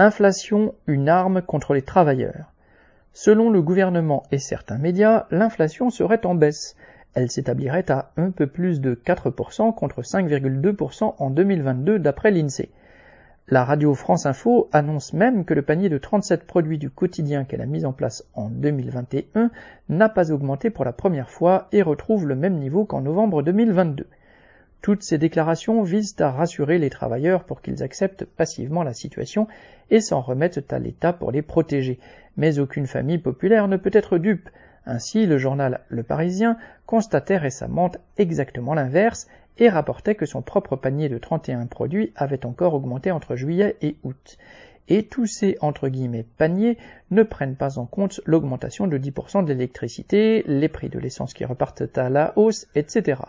Inflation, une arme contre les travailleurs. Selon le gouvernement et certains médias, l'inflation serait en baisse. Elle s'établirait à un peu plus de 4% contre 5,2% en 2022 d'après l'INSEE. La radio France Info annonce même que le panier de 37 produits du quotidien qu'elle a mis en place en 2021 n'a pas augmenté pour la première fois et retrouve le même niveau qu'en novembre 2022. Toutes ces déclarations visent à rassurer les travailleurs pour qu'ils acceptent passivement la situation et s'en remettent à l'État pour les protéger. Mais aucune famille populaire ne peut être dupe. Ainsi, le journal Le Parisien constatait récemment exactement l'inverse et rapportait que son propre panier de 31 produits avait encore augmenté entre juillet et août. Et tous ces entre guillemets paniers ne prennent pas en compte l'augmentation de 10% de l'électricité, les prix de l'essence qui repartent à la hausse, etc.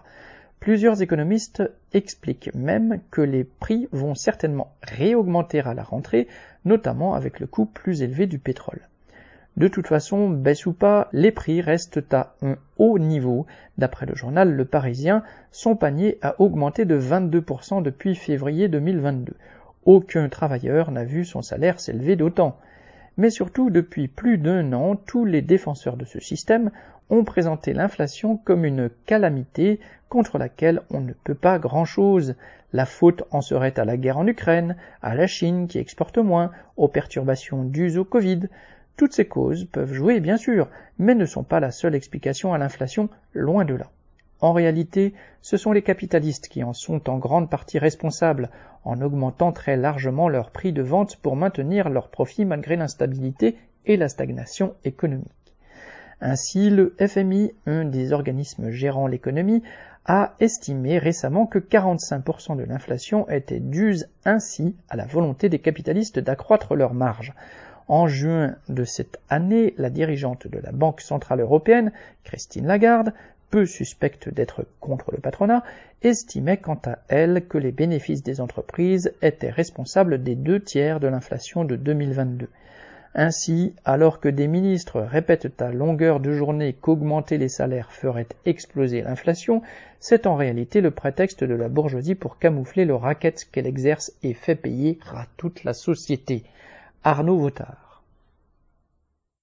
Plusieurs économistes expliquent même que les prix vont certainement réaugmenter à la rentrée, notamment avec le coût plus élevé du pétrole. De toute façon, baisse ou pas, les prix restent à un haut niveau. D'après le journal Le Parisien, son panier a augmenté de 22% depuis février 2022. Aucun travailleur n'a vu son salaire s'élever d'autant. Mais surtout, depuis plus d'un an, tous les défenseurs de ce système ont présenté l'inflation comme une calamité contre laquelle on ne peut pas grand-chose. La faute en serait à la guerre en Ukraine, à la Chine qui exporte moins, aux perturbations dues au Covid. Toutes ces causes peuvent jouer bien sûr, mais ne sont pas la seule explication à l'inflation, loin de là. En réalité, ce sont les capitalistes qui en sont en grande partie responsables, en augmentant très largement leur prix de vente pour maintenir leurs profits malgré l'instabilité et la stagnation économique. Ainsi, le FMI, un des organismes gérant l'économie, a estimé récemment que 45% de l'inflation était due ainsi à la volonté des capitalistes d'accroître leurs marges. En juin de cette année, la dirigeante de la Banque centrale européenne, Christine Lagarde, peu suspecte d'être contre le patronat, estimait quant à elle que les bénéfices des entreprises étaient responsables des deux tiers de l'inflation de 2022. Ainsi, alors que des ministres répètent à longueur de journée qu'augmenter les salaires ferait exploser l'inflation, c'est en réalité le prétexte de la bourgeoisie pour camoufler le racket qu'elle exerce et fait payer à toute la société. Arnaud Vautard.